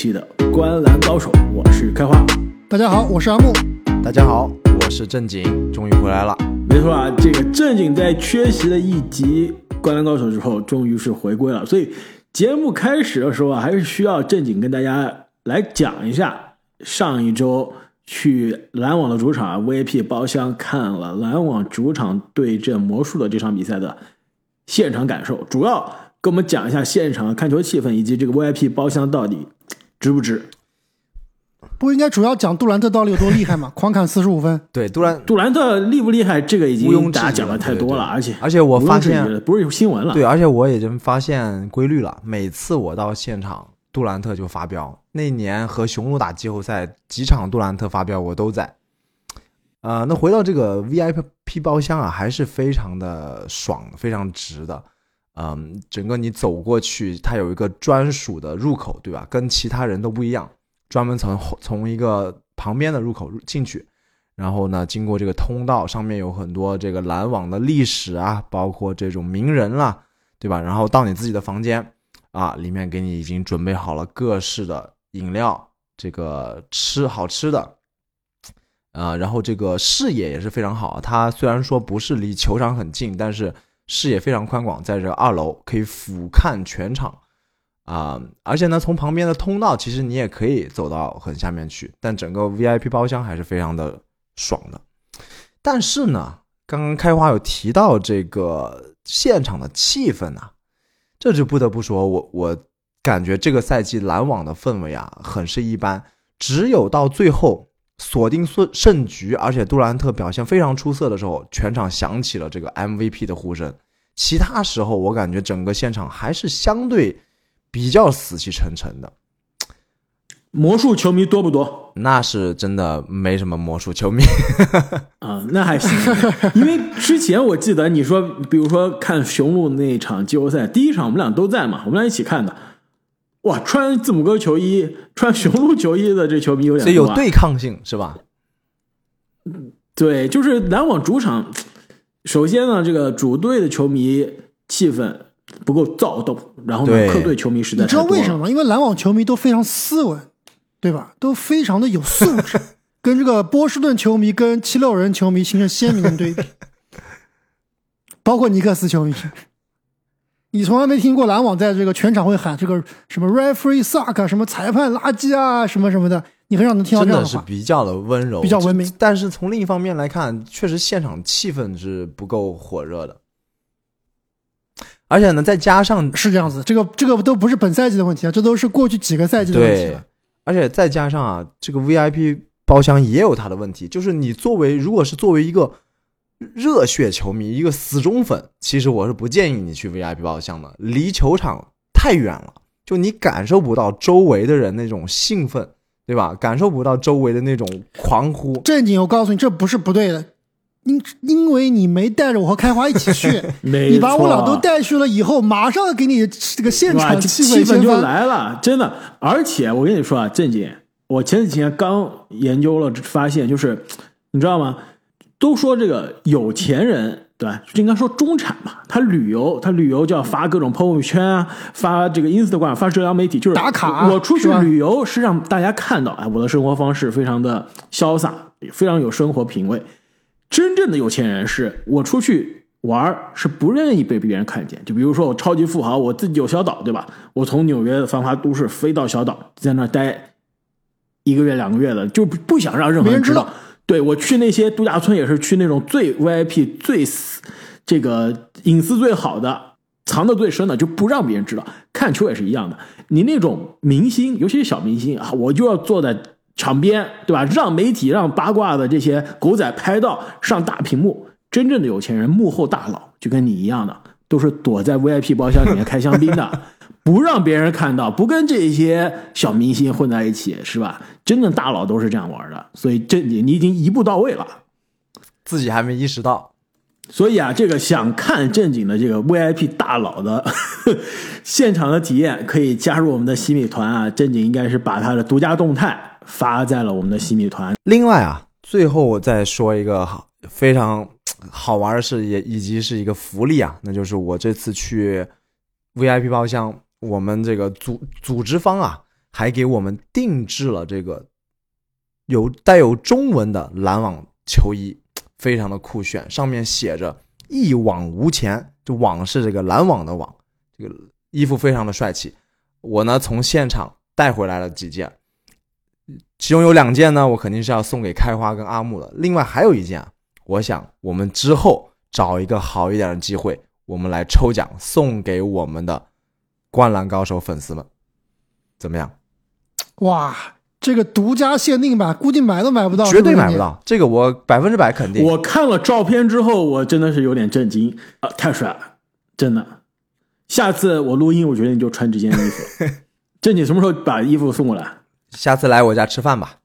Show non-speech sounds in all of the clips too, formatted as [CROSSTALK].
期的《观篮高手》，我是开花。大家好，我是阿木。大家好，我是正经，终于回来了。没错啊，这个正经在缺席了一集《灌篮高手》之后，终于是回归了。所以节目开始的时候啊，还是需要正经跟大家来讲一下上一周去篮网的主场啊 VIP 包厢看了篮网主场对阵魔术的这场比赛的现场感受，主要跟我们讲一下现场的看球气氛以及这个 VIP 包厢到底值不值。不应该主要讲杜兰特到底有多厉害吗？[LAUGHS] 狂砍四十五分。对，杜兰杜兰特厉不厉害？这个已毋庸经大家置疑讲的太多了，对对而且而且我发现不是有新闻了。对，而且我已经发现规律了。每次我到现场，杜兰特就发飙。那年和雄鹿打季后赛，几场杜兰特发飙我都在。呃，那回到这个 VIP 包厢啊，还是非常的爽，非常值的。嗯，整个你走过去，它有一个专属的入口，对吧？跟其他人都不一样，专门从从一个旁边的入口入进去，然后呢，经过这个通道，上面有很多这个篮网的历史啊，包括这种名人啦，对吧？然后到你自己的房间啊，里面给你已经准备好了各式的饮料，这个吃好吃的，啊，然后这个视野也是非常好。它虽然说不是离球场很近，但是视野非常宽广，在这二楼可以俯瞰全场啊、而且呢，从旁边的通道，其实你也可以走到很下面去，但整个 VIP 包厢还是非常的爽的。但是呢，刚刚开花有提到这个现场的气氛啊，这就不得不说，我我感觉这个赛季篮网的氛围啊，很是一般。只有到最后锁定胜胜局，而且杜兰特表现非常出色的时候，全场响起了这个 MVP 的呼声。其他时候，我感觉整个现场还是相对比较死气沉沉的。魔术球迷多不多那是真的没什么魔术球迷，[LAUGHS] 啊？那还行，因为之前我记得你说，比如说看雄鹿那场季后赛，第一场我们俩都在嘛，我们俩一起看的。哇，穿字母哥球衣、穿雄鹿球衣的这球迷有点多啊所以有对抗性是吧？对，就是篮网主场，首先呢，这个主队的球迷气氛不够躁动，然后呢，客队球迷实在你知道为什么吗？因为篮网球迷都非常斯文，对吧？都非常的有素质，跟这个波士顿球迷跟七六人球迷形成鲜明的对比，[LAUGHS] 包括尼克斯球迷。你从来没听过篮网在这个全场会喊这个什么 referee suck 啊什么裁判垃圾啊什么什么的，你很少能听到真的是这样话。比较的温柔，比较文明但是从另一方面来看，确实现场气氛是不够火热的。而且呢，再加上是这样子，这个这个都不是本赛季的问题啊，这都是过去几个赛季的问题了。，而且再加上啊，这个 VIP 包厢也有它的问题，就是你作为如果是作为一个热血球迷，一个死忠粉，其实我是不建议你去 VIP 包厢的，离球场太远了，就你感受不到周围的人那种兴奋，对吧？感受不到周围的那种狂呼。正经，我告诉你，这不是不对的，因因为你没带着我和开花一起去，[LAUGHS] 你把我错俩都带去了以后，马上给你这个现场气气氛就。来了，真的。而且我跟你说啊，正经，我前几天刚研究了，发现就是，你知道吗？都说这个有钱人，对吧？应该说中产吧，他旅游，他旅游就要发各种朋友圈啊，发这个 Instagram，发社交媒体，就是打卡我出去旅游是让大家看到，哎，我的生活方式非常的潇洒，非常有生活品味。真正的有钱人是我出去玩儿是不愿意被别人看见。就比如说我超级富豪，我自己有小岛，对吧？我从纽约的繁华都市飞到小岛，在那待一个月两个月的，就不不想让任何人知道对我去那些度假村也是去那种最 VIP、最私这个隐私最好的。藏的最深的就不让别人知道，看球也是一样的。你那种明星，尤其是小明星啊，我就要坐在场边，对吧？让媒体、让八卦的这些狗仔拍到上大屏幕。真正的有钱人，幕后大佬就跟你一样的，都是躲在 VIP 包厢里面开香槟的，[LAUGHS] 不让别人看到，不跟这些小明星混在一起，是吧？真的大佬都是这样玩的，所以这你你已经一步到位了。自己还没意识到，所以啊，这个想看正经的这个 VIP 大佬的 [LAUGHS] 现场的体验，可以加入我们的洗米团啊。正经应该是把他的独家动态发在了我们的洗米团。另外啊，最后我再说一个好非常好玩的事，也以及是一个福利啊，那就是我这次去 VIP 包厢，我们这个组组织方啊，还给我们定制了这个有带有中文的篮网球衣，非常的酷炫，上面写着“一往无前”，就网是这个篮网的网，这个衣服非常的帅气。我呢从现场带回来了几件，其中有两件呢，我肯定是要送给开花跟阿木的。另外还有一件，我想我们之后找一个好一点的机会，我们来抽奖送给我们的灌篮高手粉丝们，怎么样？[TSK] 哇，这个独家限定版，估计买都买不到，绝对买不到，这个我百分之百肯定。我看了照片之后，我真的是有点震惊啊，太帅了，真的。下次我录音，我决定就穿这件衣服。[LAUGHS] 正经什么时候把衣服送过来？下次来我家吃饭吧。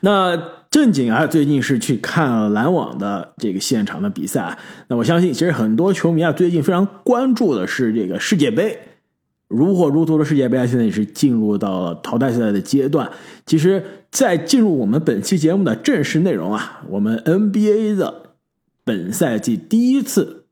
那正经啊，最近是去看了篮网的这个现场的比赛。那我相信，其实很多球迷啊，最近非常关注的是这个世界杯，如火如荼的世界杯，现在也是进入到了淘汰赛的阶段。其实，在进入我们本期节目的正式内容啊，我们 NBA 的本赛季第一次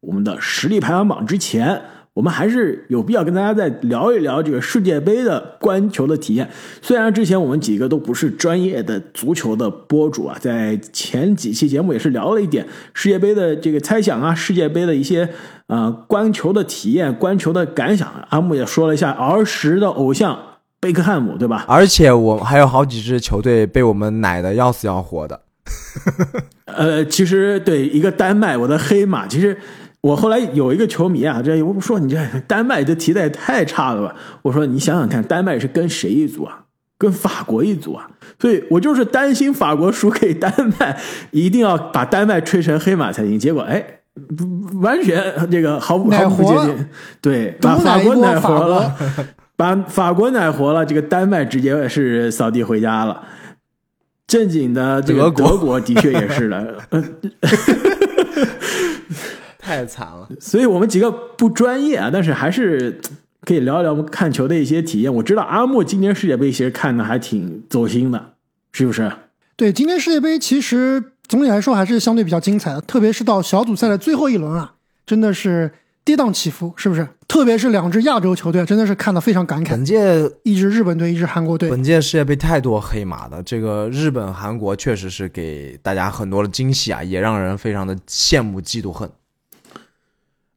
我们的实力排行榜之前。我们还是有必要跟大家再聊一聊这个世界杯的观球的体验。虽然之前我们几个都不是专业的足球的博主啊，在前几期节目也是聊了一点世界杯的这个猜想啊，世界杯的一些呃观球的体验、观球的感想。阿木也说了一下儿时的偶像贝克汉姆，对吧？而且我还有好几支球队被我们奶的要死要活的。呃，其实对一个丹麦，我的黑马，其实。我后来有一个球迷啊，这我说你这丹麦这踢的也太差了吧？我说你想想看，丹麦是跟谁一组啊？跟法国一组啊？所以我就是担心法国输给丹麦，一定要把丹麦吹成黑马才行。结果哎，完全这个毫不毫不接近，对，把法国奶活了，把法国奶活了，这个丹麦直接是扫地回家了。正经的这个德国的确也是的。[LAUGHS] 太惨了，[LAUGHS] 所以我们几个不专业啊，但是还是可以聊一聊我们看球的一些体验。我知道阿莫今年世界杯其实看的还挺走心的，是不是？对，今年世界杯其实总体来说还是相对比较精彩的，特别是到小组赛的最后一轮啊，真的是跌宕起伏，是不是？特别是两支亚洲球队，真的是看得非常感慨。本届一支日本队，一支韩国队。本届世界杯太多黑马的，这个日本、韩国确实是给大家很多的惊喜啊，也让人非常的羡慕、嫉妒、恨。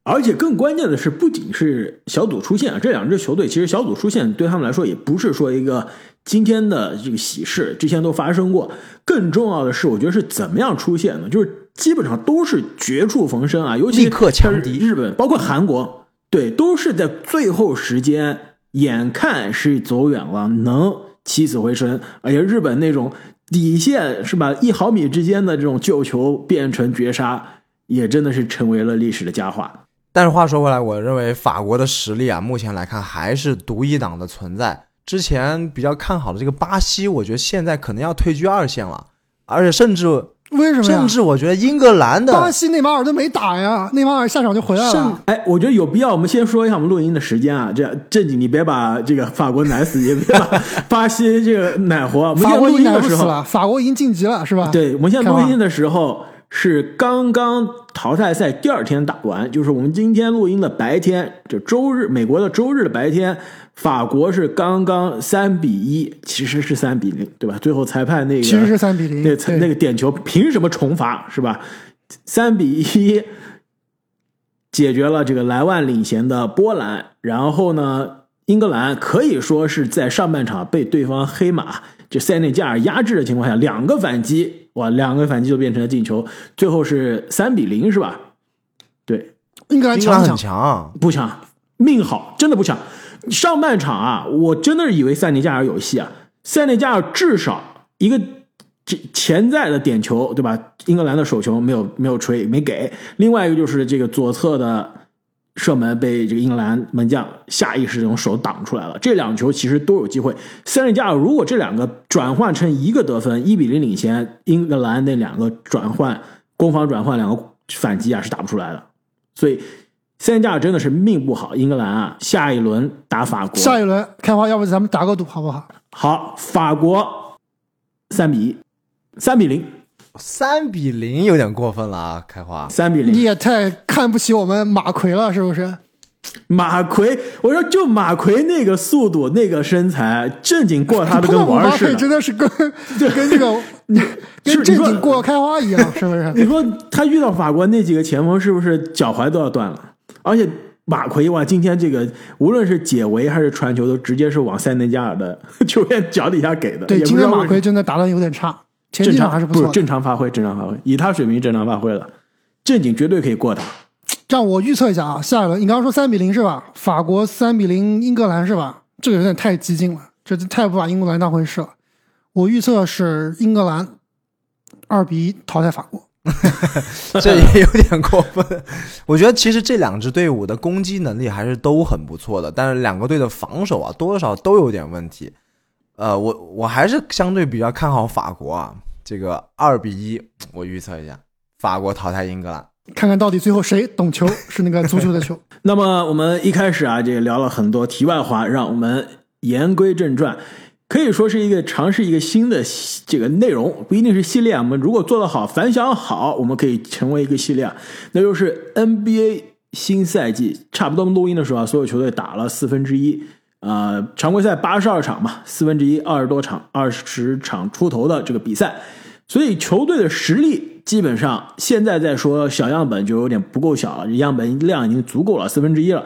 而且更关键的是，不仅是小组出线啊，这两支球队其实小组出线对他们来说也不是说一个今天的这个喜事，之前都发生过。更重要的是，我觉得是怎么样出现的，就是基本上都是绝处逢生啊，尤其立刻强敌日本，包括韩国，对，都是在最后时间，眼看是走远了，能起死回生。而且日本那种底线是吧，一毫米之间的这种救球变成绝杀，也真的是成为了历史的佳话。但是话说回来，我认为法国的实力啊，目前来看还是独一档的存在。之前比较看好的这个巴西，我觉得现在可能要退居二线了，而且甚至为什么？甚至我觉得英格兰的巴西内马尔都没打呀，内马尔下场就回来了。哎，我觉得有必要，我们先说一下我们录音的时间啊，这样正经，你别把这个法国奶死，也别把 [LAUGHS] 巴西这个奶活。我们现在录音的时候，法国已经晋级了，是吧？对，我们现在录音的时候。是刚刚淘汰赛第二天打完，就是我们今天录音的白天，就周日，美国的周日的白天，法国是刚刚三比一，其实是三比零，对吧？最后裁判那个其实是三比零，那那个点球凭什么重罚是吧？三比一解决了这个莱万领衔的波兰，然后呢，英格兰可以说是在上半场被对方黑马就塞内加尔压制的情况下，两个反击。哇，两个反击就变成了进球，最后是三比零，是吧？对，英格兰强很强，不强，命好，真的不强。上半场啊，我真的是以为塞内加尔有戏啊，塞内加尔至少一个这潜在的点球，对吧？英格兰的手球没有没有吹，没给。另外一个就是这个左侧的。射门被这个英格兰门将下意识用手挡出来了。这两球其实都有机会。塞内加尔如果这两个转换成一个得分，一比零领先，英格兰那两个转换攻防转换两个反击啊是打不出来的。所以塞内加尔真的是命不好。英格兰啊，下一轮打法国。下一轮开花，要不咱们打个赌好不好？好，法国三比一，三比零。三比零有点过分了啊，开花。三比零，你也太看不起我们马奎了，是不是？马奎，我说就马奎那个速度、那个身材，正经过他的跟玩儿似的。真的是跟跟这个跟正经过开花一样，是不是？[LAUGHS] 你说他遇到法国那几个前锋，是不是脚踝都要断了？而且马奎哇，今天这个无论是解围还是传球，都直接是往塞内加尔的球员脚底下给的。对，今天马奎真的打的有点差，前场还是不错，正常发挥，正常发挥，以他水平正常发挥了，正经绝对可以过他。让我预测一下啊，下一轮你刚刚说三比零是吧？法国三比零英格兰是吧？这个有点太激进了，这太不把英格兰当回事了。我预测是英格兰二比一淘汰法国，[LAUGHS] 这也有点过分。[LAUGHS] 我觉得其实这两支队伍的攻击能力还是都很不错的，但是两个队的防守啊，多少都有点问题。呃，我我还是相对比较看好法国啊，这个二比一，我预测一下，法国淘汰英格兰。看看到底最后谁懂球，是那个足球的球。[LAUGHS] 那么我们一开始啊，这个聊了很多题外话，让我们言归正传，可以说是一个尝试一个新的这个内容，不一定是系列。我们如果做得好，反响好，我们可以成为一个系列。那就是 NBA 新赛季，差不多录音的时候啊，所有球队打了四分之一，呃，常规赛八十二场嘛，四分之一二十多场，二十场出头的这个比赛，所以球队的实力。基本上现在再说小样本就有点不够小了，样本量已经足够了，四分之一了。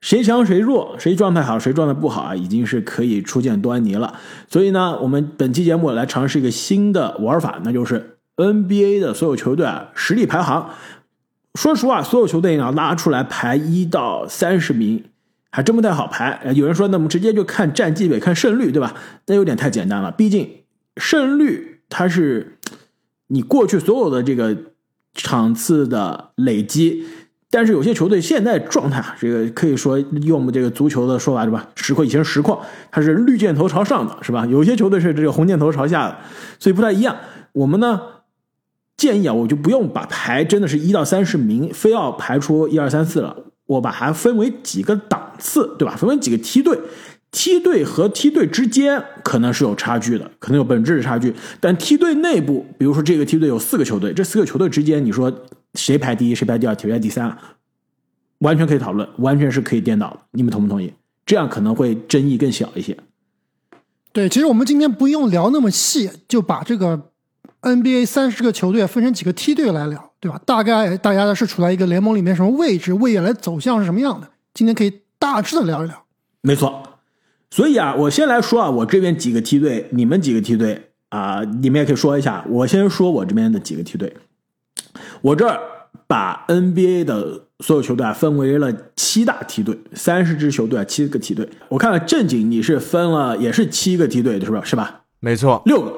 谁强谁弱，谁状态好谁状态不好啊，已经是可以初见端倪了。所以呢，我们本期节目来尝试一个新的玩法，那就是 NBA 的所有球队啊实力排行。说实话，所有球队要拉出来排一到三十名，还真不太好排。有人说，那么直接就看战绩呗，看胜率，对吧？那有点太简单了，毕竟胜率它是。你过去所有的这个场次的累积，但是有些球队现在状态，这个可以说用我们这个足球的说法是吧？实况以前实况它是绿箭头朝上的，是吧？有些球队是这个红箭头朝下的，所以不太一样。我们呢建议啊，我就不用把排真的是一到三十名，非要排出一二三四了，我把它分为几个档次，对吧？分为几个梯队。梯队和梯队之间可能是有差距的，可能有本质的差距。但梯队内部，比如说这个梯队有四个球队，这四个球队之间，你说谁排第一，谁排第二，谁排第三，完全可以讨论，完全是可以颠倒的。你们同不同意？这样可能会争议更小一些。对，其实我们今天不用聊那么细，就把这个 NBA 三十个球队分成几个梯队来聊，对吧？大概大家的是处在一个联盟里面什么位置，未来走向是什么样的？今天可以大致的聊一聊。没错。所以啊，我先来说啊，我这边几个梯队，你们几个梯队啊，你们也可以说一下。我先说我这边的几个梯队，我这儿把 NBA 的所有球队啊分为了七大梯队，三十支球队啊，七个梯队。我看了正经你是分了也是七个梯队的是吧？是吧？没错，六个。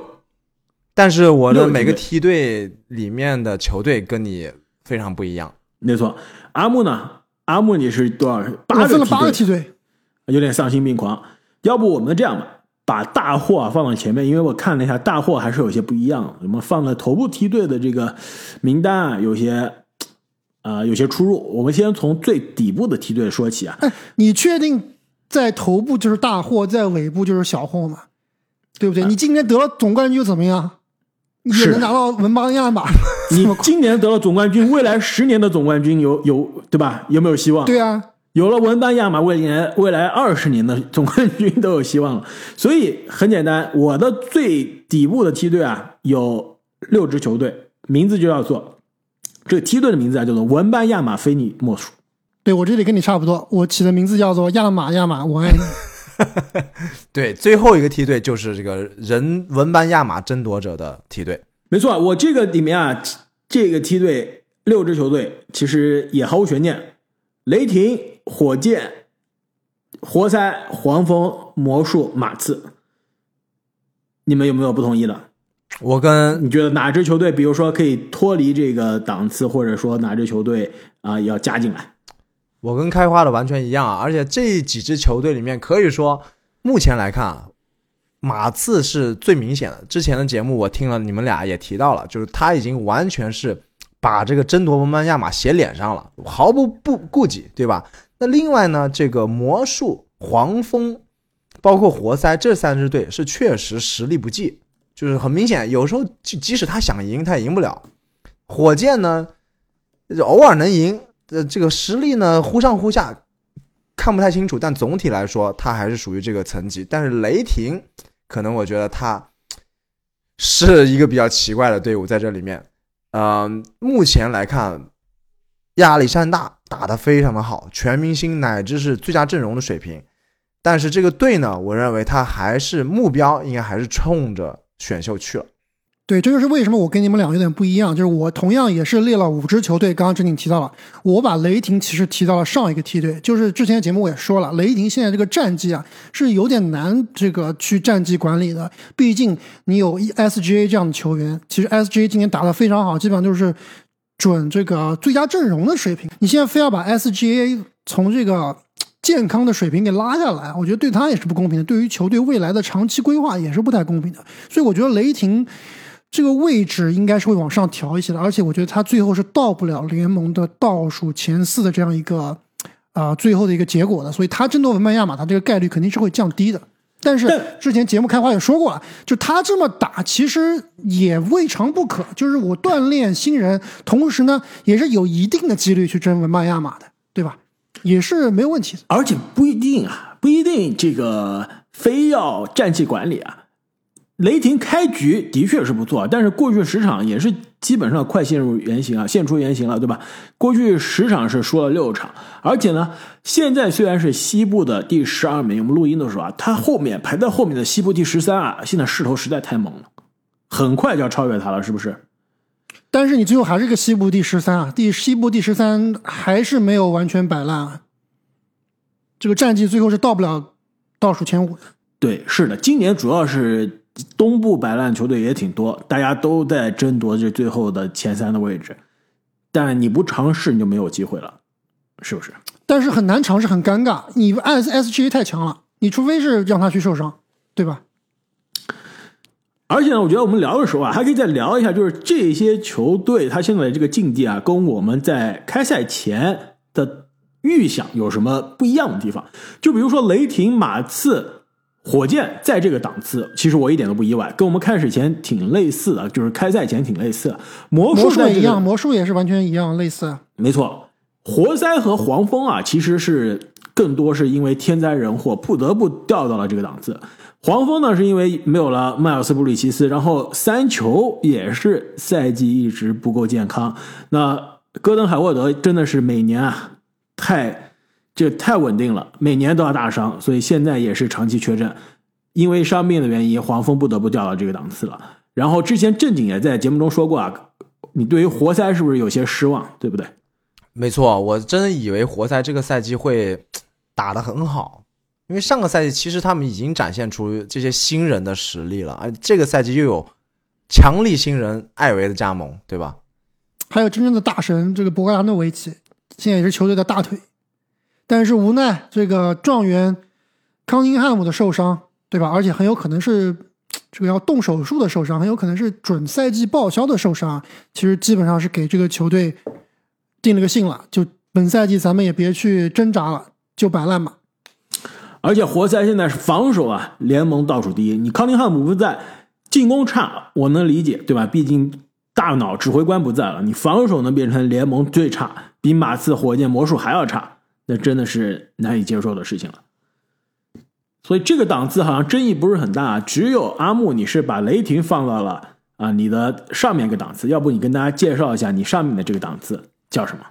但是我的每个梯队里面的球队跟你非常不一样。没错，阿木呢？阿木你是多少？我分了八个梯队，有点丧心病狂。要不我们这样吧，把大货啊放到前面，因为我看了一下，大货还是有些不一样。我们放了头部梯队的这个名单啊，有些啊有些出入。我们先从最底部的梯队说起啊。哎，你确定在头部就是大货，在尾部就是小货吗？对不对？你今年得了总冠军又怎么样？也能拿到文班亚马。你 [LAUGHS] 今年得了总冠军，未来十年的总冠军有有对吧？有没有希望？对啊。有了文班亚马，未来未来二十年的总冠军都有希望了。所以很简单，我的最底部的梯队啊，有六支球队，名字就叫做这个梯队的名字啊，叫做文班亚马，非你莫属。对我这里跟你差不多，我起的名字叫做亚马亚马，我爱你。[LAUGHS] 对，最后一个梯队就是这个人文班亚马争夺者的梯队。没错，我这个里面啊，这个梯队六支球队其实也毫无悬念，雷霆。火箭、活塞、黄蜂、魔术、马刺，你们有没有不同意的？我跟你觉得哪支球队，比如说可以脱离这个档次，或者说哪支球队啊要加进来？我跟开花的完全一样啊！而且这几支球队里面，可以说目前来看啊，马刺是最明显的。之前的节目我听了，你们俩也提到了，就是他已经完全是把这个争夺文班亚马写脸上了，毫不不顾忌，对吧？那另外呢，这个魔术、黄蜂，包括活塞这三支队是确实实力不济，就是很明显，有时候即即使他想赢，他也赢不了。火箭呢，偶尔能赢，呃，这个实力呢忽上忽下，看不太清楚，但总体来说，他还是属于这个层级。但是雷霆，可能我觉得他是一个比较奇怪的队伍在这里面。嗯、目前来看，亚历山大打得非常的好，全明星乃至是最佳阵容的水平。但是这个队呢，我认为他还是目标应该还是冲着选秀去了。对，这就是为什么我跟你们俩有点不一样，就是我同样也是列了五支球队，刚刚正经提到了，我把雷霆其实提到了上一个梯队，就是之前节目我也说了，雷霆现在这个战绩啊是有点难这个去战绩管理的，毕竟你有 SGA 这样的球员，其实 SGA 今年打得非常好，基本上就是准这个最佳阵容的水平，你现在非要把 SGA 从这个健康的水平给拉下来，我觉得对他也是不公平的，对于球队未来的长期规划也是不太公平的。所以我觉得雷霆这个位置应该是会往上调一些的，而且我觉得他最后是到不了联盟的倒数前四的这样一个啊、呃最后的一个结果的，所以他争夺文班亚马，他这个概率肯定是会降低的。但是但之前节目开花也说过了，就他这么打，其实也未尝不可。就是我锻炼新人，同时呢，也是有一定的几率去争文班亚马的，对吧？也是没有问题的。而且不一定啊，不一定这个非要战绩管理啊。雷霆开局的确是不错，但是过去十场也是基本上快陷入原形啊，现出原形了，对吧？过去十场是输了六场，而且呢，现在虽然是西部的第十二名，我们录音的时候啊，他后面排在后面的西部第十三啊，现在势头实在太猛了，很快就要超越他了，是不是？但是你最后还是个西部第十三啊，第西部第十三还是没有完全摆烂啊。这个战绩最后是到不了倒数前五的。对，是的，今年主要是东部摆烂球队也挺多，大家都在争夺这最后的前三的位置，但你不尝试你就没有机会了，是不是？但是很难尝试，很尴尬。你 S SGA 太强了，你除非是让他去受伤，对吧？而且呢，我觉得我们聊的时候啊，还可以再聊一下，就是这些球队他现在的这个境地啊，跟我们在开赛前的预想有什么不一样的地方？就比如说雷霆、马刺、火箭在这个档次，其实我一点都不意外，跟我们开始前挺类似的，就是开赛前挺类似的。魔魔术在这个术也一样，魔术也是完全一样，类似。没错，活塞和黄蜂啊，其实是更多是因为天灾人祸，不得不掉到了这个档次。黄蜂呢，是因为没有了迈尔斯布里奇斯，然后三球也是赛季一直不够健康。那戈登海沃德真的是每年啊，太这太稳定了，每年都要大伤，所以现在也是长期缺阵。因为伤病的原因，黄蜂不得不掉到这个档次了。然后之前正经也在节目中说过啊，你对于活塞是不是有些失望，对不对？没错，我真的以为活塞这个赛季会打得很好，因为上个赛季其实他们已经展现出这些新人的实力了，而这个赛季又有强力新人艾维的加盟，对吧？还有真正的大神这个博格达诺维奇，现在也是球队的大腿。但是无奈这个状元康宁汉姆的受伤，对吧？而且很有可能是这个要动手术的受伤，很有可能是准赛季报销的受伤。其实基本上是给这个球队定了个性了，就本赛季咱们也别去挣扎了，就摆烂吧。而且活塞现在是防守啊，联盟倒数第一。你康宁汉姆不在，进攻差，我能理解，对吧？毕竟大脑指挥官不在了，你防守能变成联盟最差，比马刺、火箭、魔术还要差，那真的是难以接受的事情了。所以这个档次好像争议不是很大，只有阿木你是把雷霆放到了啊你的上面一个档次，要不你跟大家介绍一下你上面的这个档次叫什么？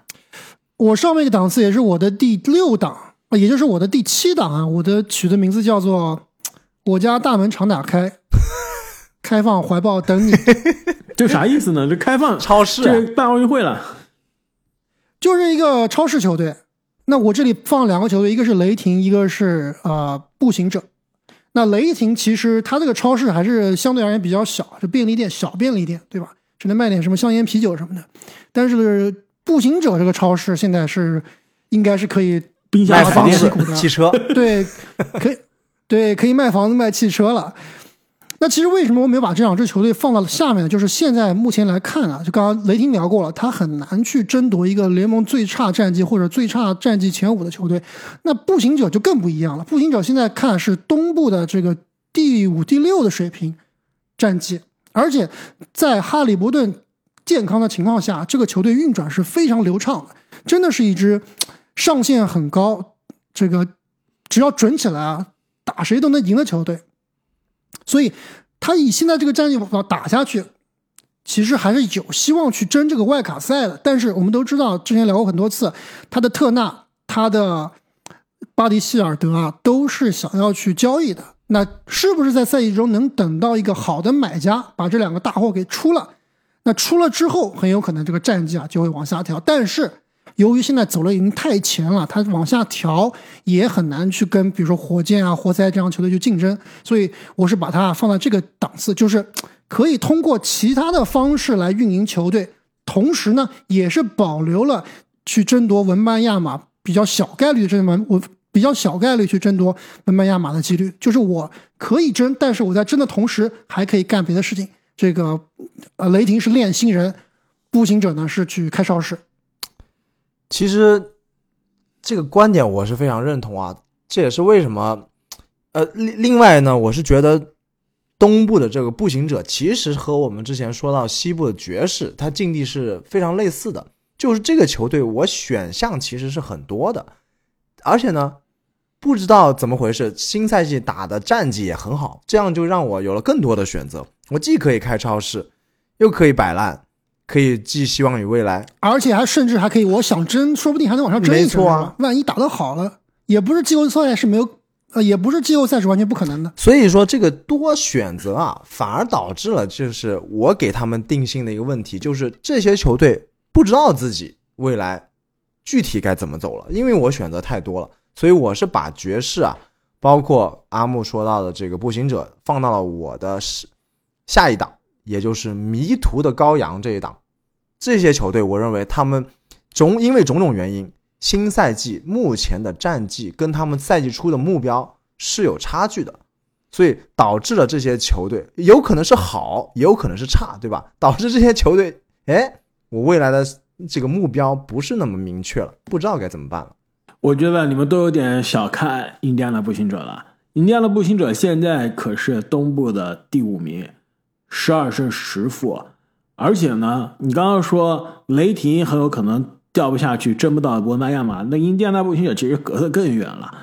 我上面一个档次也是我的第六档，呃也就是我的第七档啊。我的取的名字叫做“我家大门常打开，开放怀抱等你 [LAUGHS] 这啥意思呢？这开放超市、啊这办奥运会了，”，就是一个超市球队。那我这里放两个球队，一个是雷霆，一个是呃步行者。那雷霆其实它这个超市还是相对而言比较小，是便利店，小便利店，对吧？只能卖点什么香烟、啤酒什么的。但是步行者这个超市现在是应该是可以冰箱卖房子汽车，对，可以，对，可以卖房子、卖汽车了。那其实为什么我没有把这两支球队放到了下面呢？就是现在目前来看啊，就刚刚雷霆聊过了，他很难去争夺一个联盟最差战绩或者最差战绩前五的球队。那步行者就更不一样了，步行者现在看是东部的这个第五、第六的水平战绩，而且在哈利伯顿健康的情况下，这个球队运转是非常流畅的，真的是一支上限很高，这个只要准起来啊，打谁都能赢的球队。所以他以现在这个战绩打下去，其实还是有希望去争这个外卡赛的。但是我们都知道，之前聊过很多次，他的特纳、他的巴迪希尔德啊，都是想要去交易的。那是不是在赛季中能等到一个好的买家，把这两个大货给出了？那出了之后，很有可能这个战绩啊就会往下调。但是由于现在走了已经太前了，它往下调也很难去跟比如说火箭啊、活塞这样球队去竞争。所以我是把它放在这个档次，就是可以通过其他的方式来运营球队，同时呢也是保留了去争夺文班亚马比较小概率的这么我。比较小概率去争夺文班亚马的几率，就是我可以争，但是我在争的同时还可以干别的事情。这个，呃，雷霆是练新人，步行者呢是去开超市。其实这个观点我是非常认同啊，这也是为什么，呃，另另外呢，我是觉得东部的这个步行者其实和我们之前说到西部的爵士，它境地是非常类似的，就是这个球队我选项其实是很多的，而且呢。不知道怎么回事，新赛季打的战绩也很好，这样就让我有了更多的选择。我既可以开超市，又可以摆烂，可以寄希望于未来，而且还甚至还可以，我想争，说不定还能往上争一争啊！万一打得好了，也不是季后赛是没有，呃，也不是季后赛是完全不可能的。所以说，这个多选择啊，反而导致了就是我给他们定性的一个问题，就是这些球队不知道自己未来具体该怎么走了，因为我选择太多了。所以我是把爵士啊，包括阿木说到的这个步行者放到了我的是下一档，也就是迷途的羔羊这一档。这些球队，我认为他们种因为种种原因，新赛季目前的战绩跟他们赛季初的目标是有差距的，所以导致了这些球队有可能是好，也有可能是差，对吧？[LAUGHS] 导致这些球队，哎，我未来的这个目标不是那么明确了，不知道该怎么办了。我觉得你们都有点小看印第安纳步行者了。印第安纳步行者现在可是东部的第五名，十二胜十负。而且呢，你刚刚说雷霆很有可能掉不下去，争不到文班亚马，那印第安纳步行者其实隔得更远了。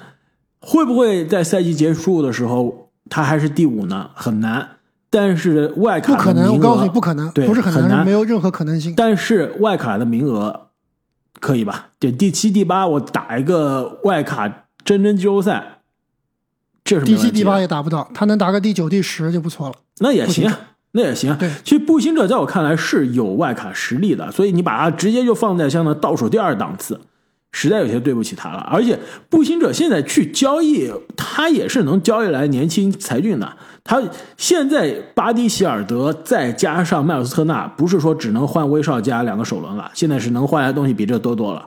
会不会在赛季结束的时候他还是第五呢？很难。但是外卡不可能，我告诉你不可能，不是很难，没有任何可能性。但是外卡的名额。可以吧？对，第七、第八，我打一个外卡，真真季后赛，这是第七、第八也打不到，他能打个第九、第十就不错了。那也行，那也行。对，其实步行者在我看来是有外卡实力的，所以你把它直接就放在像那倒数第二档次。实在有些对不起他了，而且步行者现在去交易，他也是能交易来年轻才俊的。他现在巴蒂希尔德再加上麦尔斯特纳，不是说只能换威少加两个首轮了，现在是能换来的东西比这多多了，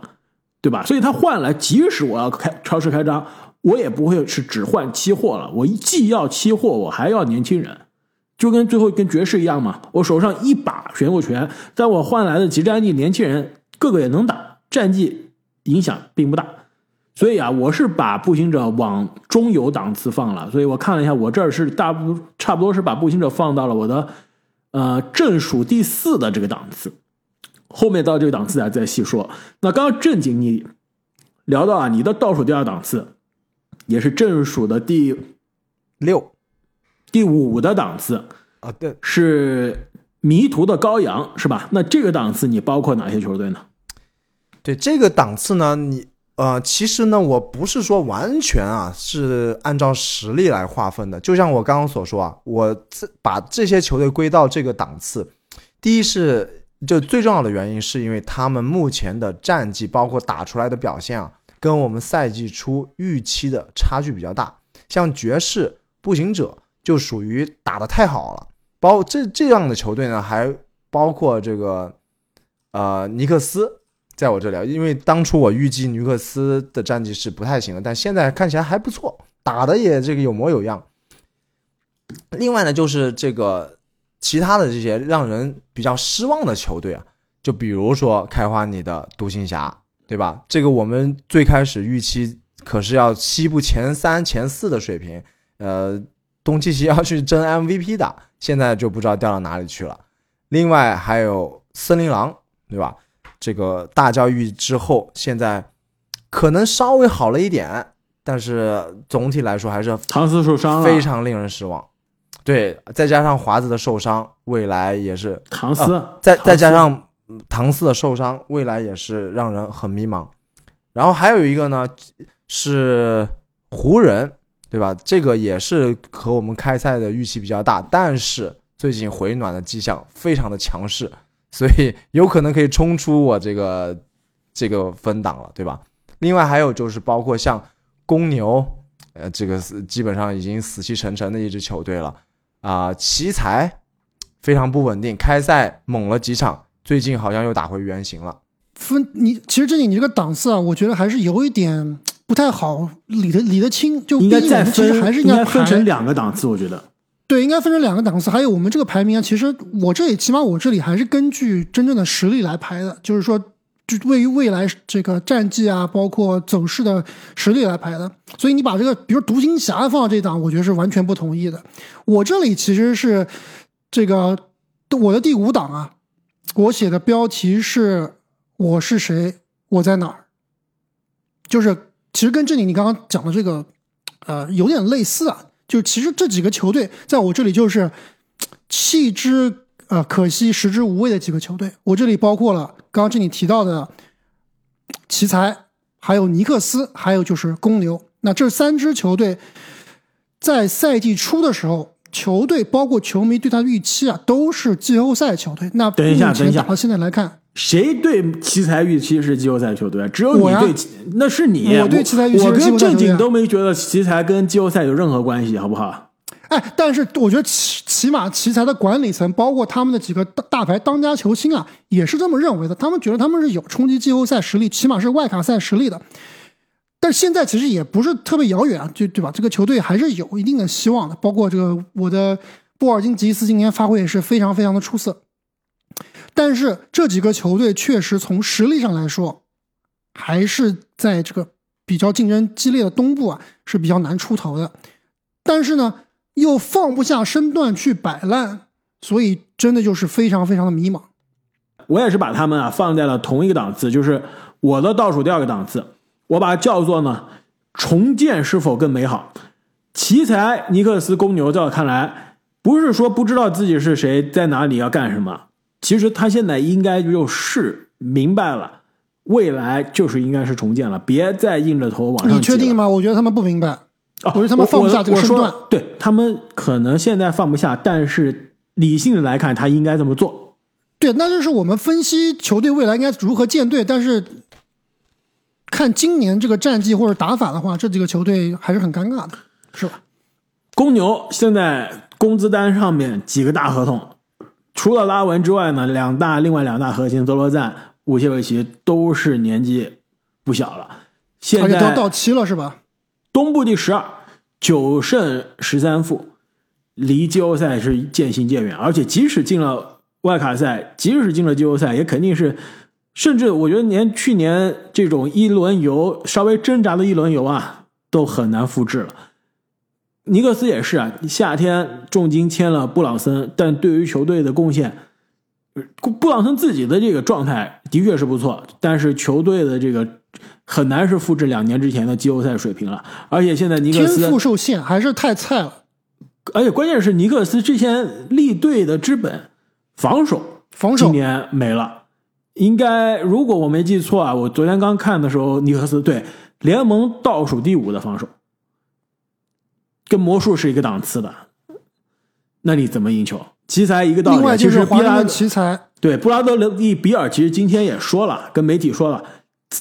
对吧？所以他换来，即使我要开超市开张，我也不会是只换期货了，我既要期货，我还要年轻人，就跟最后跟爵士一样嘛，我手上一把选秀权，在我换来的集战力年轻人个个也能打战绩。影响并不大，所以啊，我是把步行者往中游档次放了。所以我看了一下，我这儿是大不差不多是把步行者放到了我的呃正数第四的这个档次。后面到这个档次啊再细说。那刚刚正经你聊到啊，你的倒数第二档次也是正数的第六、第五的档次啊，对，是迷途的羔羊是吧？那这个档次你包括哪些球队呢？对这个档次呢，你呃，其实呢，我不是说完全啊是按照实力来划分的。就像我刚刚所说啊，我这把这些球队归到这个档次，第一是就最重要的原因，是因为他们目前的战绩，包括打出来的表现啊，跟我们赛季初预期的差距比较大。像爵士、步行者就属于打得太好了，包这这样的球队呢，还包括这个呃尼克斯。在我这里，因为当初我预计尼克斯的战绩是不太行的，但现在看起来还不错，打的也这个有模有样。另外呢，就是这个其他的这些让人比较失望的球队啊，就比如说开花你的独行侠，对吧？这个我们最开始预期可是要西部前三、前四的水平，呃，东契奇要去争 MVP 的，现在就不知道掉到哪里去了。另外还有森林狼，对吧？这个大教育之后，现在可能稍微好了一点，但是总体来说还是唐斯受伤了，非常令人失望。对，再加上华子的受伤，未来也是唐斯，再斯再加上唐斯的受伤，未来也是让人很迷茫。然后还有一个呢是湖人，对吧？这个也是和我们开赛的预期比较大，但是最近回暖的迹象非常的强势，所以 [LAUGHS] 有可能可以冲出我这个这个分档了，对吧？另外还有就是包括像公牛，呃，这个是基本上已经死气沉沉的一支球队了啊、奇才非常不稳定，开赛猛了几场，最近好像又打回原形了。分你其实这里你这个档次啊，我觉得还是有一点不太好理得理得清，就应该再毕竟我们其实分，还是应该分成两个档次，我觉得。对，应该分成两个档次。还有我们这个排名啊，其实我这里起码我这里还是根据真正的实力来排的，就是说，就位于未来这个战绩啊，包括走势的实力来排的。所以你把这个，比如独行侠放到这档，我觉得是完全不同意的。我这里其实是这个我的第五档啊，我写的标题是“我是谁，我在哪儿”，就是其实跟这里你刚刚讲的这个，呃，有点类似啊。就其实这几个球队在我这里就是弃之呃可惜食之无味的几个球队。我这里包括了刚刚这里提到的奇才，还有尼克斯，还有就是公牛。那这三支球队在赛季初的时候，球队包括球迷对他的预期啊，都是季后赛球队。那等一下目前等一下打到现在来看，谁对奇才预期是季后赛球队？只有你对，那是你。我对奇才预期是我跟正经都没觉得奇才跟季后赛有任何关系，好不好？哎，但是我觉得起起码奇才的管理层，包括他们的几个大大牌当家球星啊，也是这么认为的。他们觉得他们是有冲击季后赛实力，起码是外卡赛实力的。但是现在其实也不是特别遥远啊，就对吧？这个球队还是有一定的希望的。包括这个我的波尔津吉斯今年发挥也是非常非常的出色。但是这几个球队确实从实力上来说，还是在这个比较竞争激烈的东部啊是比较难出头的。但是呢，又放不下身段去摆烂，所以真的就是非常非常的迷茫。我也是把他们啊放在了同一个档次，就是我的倒数第二个档次，我把它叫做呢重建是否更美好。奇才、尼克斯、公牛，在我看来，不是说不知道自己是谁，在哪里要干什么，其实他现在应该就是明白了，未来就是应该是重建了，别再硬着头往上。你确定？吗？我觉得他们不明白。哦、我觉得他们放不下这个身段对他们可能现在放不下，但是理性的来看，他应该这么做。对，那就是我们分析球队未来应该如何建队，但是看今年这个战绩或者打法的话，这几个球队还是很尴尬的，是吧？公牛现在工资单上面几个大合同，除了拉文之外呢，两大另外两大核心德罗赞、武切维奇都是年纪不小了。现在都到期了，是吧？东部第十二，九胜十三负，离季后赛是渐行渐远。而且即使进了外卡赛，即使进了季后赛，也肯定是，甚至我觉得连去年这种一轮游稍微挣扎的一轮游啊，都很难复制了。尼克斯也是啊，夏天重金签了布朗森，但对于球队的贡献，呃布朗森自己的这个状态的确是不错，但是球队的这个很难是复制两年之前的季后赛水平了。而且现在尼克斯天斯赋受限，还是太菜了。而且关键是尼克斯之前立队的之本防守，防守今年没了。应该如果我没记错啊，我昨天刚看的时候，尼克斯对联盟倒数第五的防守，跟魔术是一个档次的。那你怎么赢球？奇才一个道理，另外就是华盛顿奇才，对布拉德利比尔，其实今天也说了，跟媒体说了，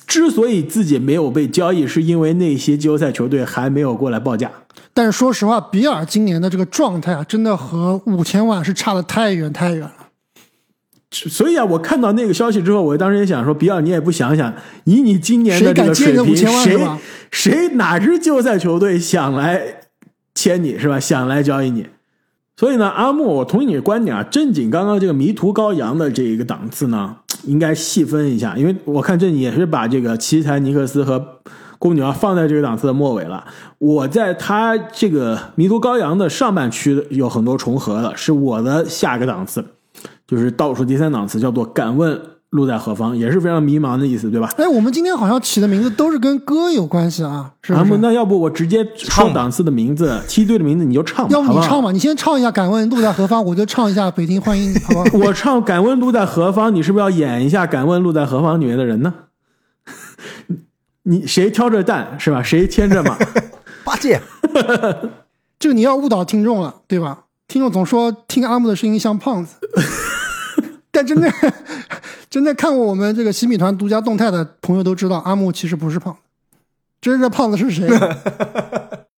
之所以自己没有被交易，是因为那些季后赛球队还没有过来报价。但是说实话，比尔今年的这个状态啊，真的和五千万是差的太远太远了。所以啊，我看到那个消息之后，我当时也想说，比尔，你也不想想，以你今年的这个水平，接这5000万是谁谁哪支季后赛球队想来签你是吧？想来交易你？所以呢，阿木，我同意你的观点啊，正经刚刚这个迷途羔羊的这一个档次呢，应该细分一下，因为我看正经也是把这个奇才、尼克斯和公牛放在这个档次的末尾了。我在他这个迷途羔羊的上半区有很多重合的，是我的下一个档次。就是倒数第三档次，叫做敢问路在何方，也是非常迷茫的意思，对吧？哎，我们今天好像起的名字都是跟歌有关系啊，是不是？那要不我直接唱档次的名字，梯队的名字，你就唱吧，要不你唱吧，你先唱一下《敢问路在何方》，我就唱一下《北京欢迎你》，好不好？[LAUGHS] 我唱《敢问路在何方》，你是不是要演一下《敢问路在何方》里面的人呢？[LAUGHS] 你谁挑着担是吧？谁牵着马？[LAUGHS] 八戒，这个你要误导听众了，对吧？听众总说听阿木的声音像胖子。但真的，真的看过我们这个洗米团独家动态的朋友都知道，阿木其实不是胖子。真正胖子是谁？[LAUGHS]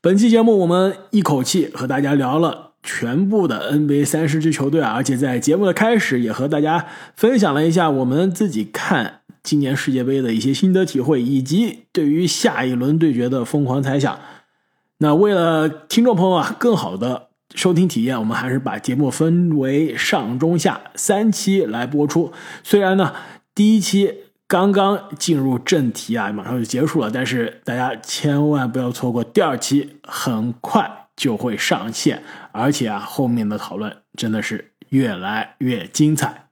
本期节目我们一口气和大家聊了全部的 NBA 三十支球队啊，而且在节目的开始也和大家分享了一下我们自己看今年世界杯的一些心得体会，以及对于下一轮对决的疯狂猜想。那为了听众朋友啊，更好的。收听体验，我们还是把节目分为上中下三期来播出。虽然呢，第一期刚刚进入正题啊，马上就结束了，但是大家千万不要错过第二期，很快就会上线，而且啊，后面的讨论真的是越来越精彩。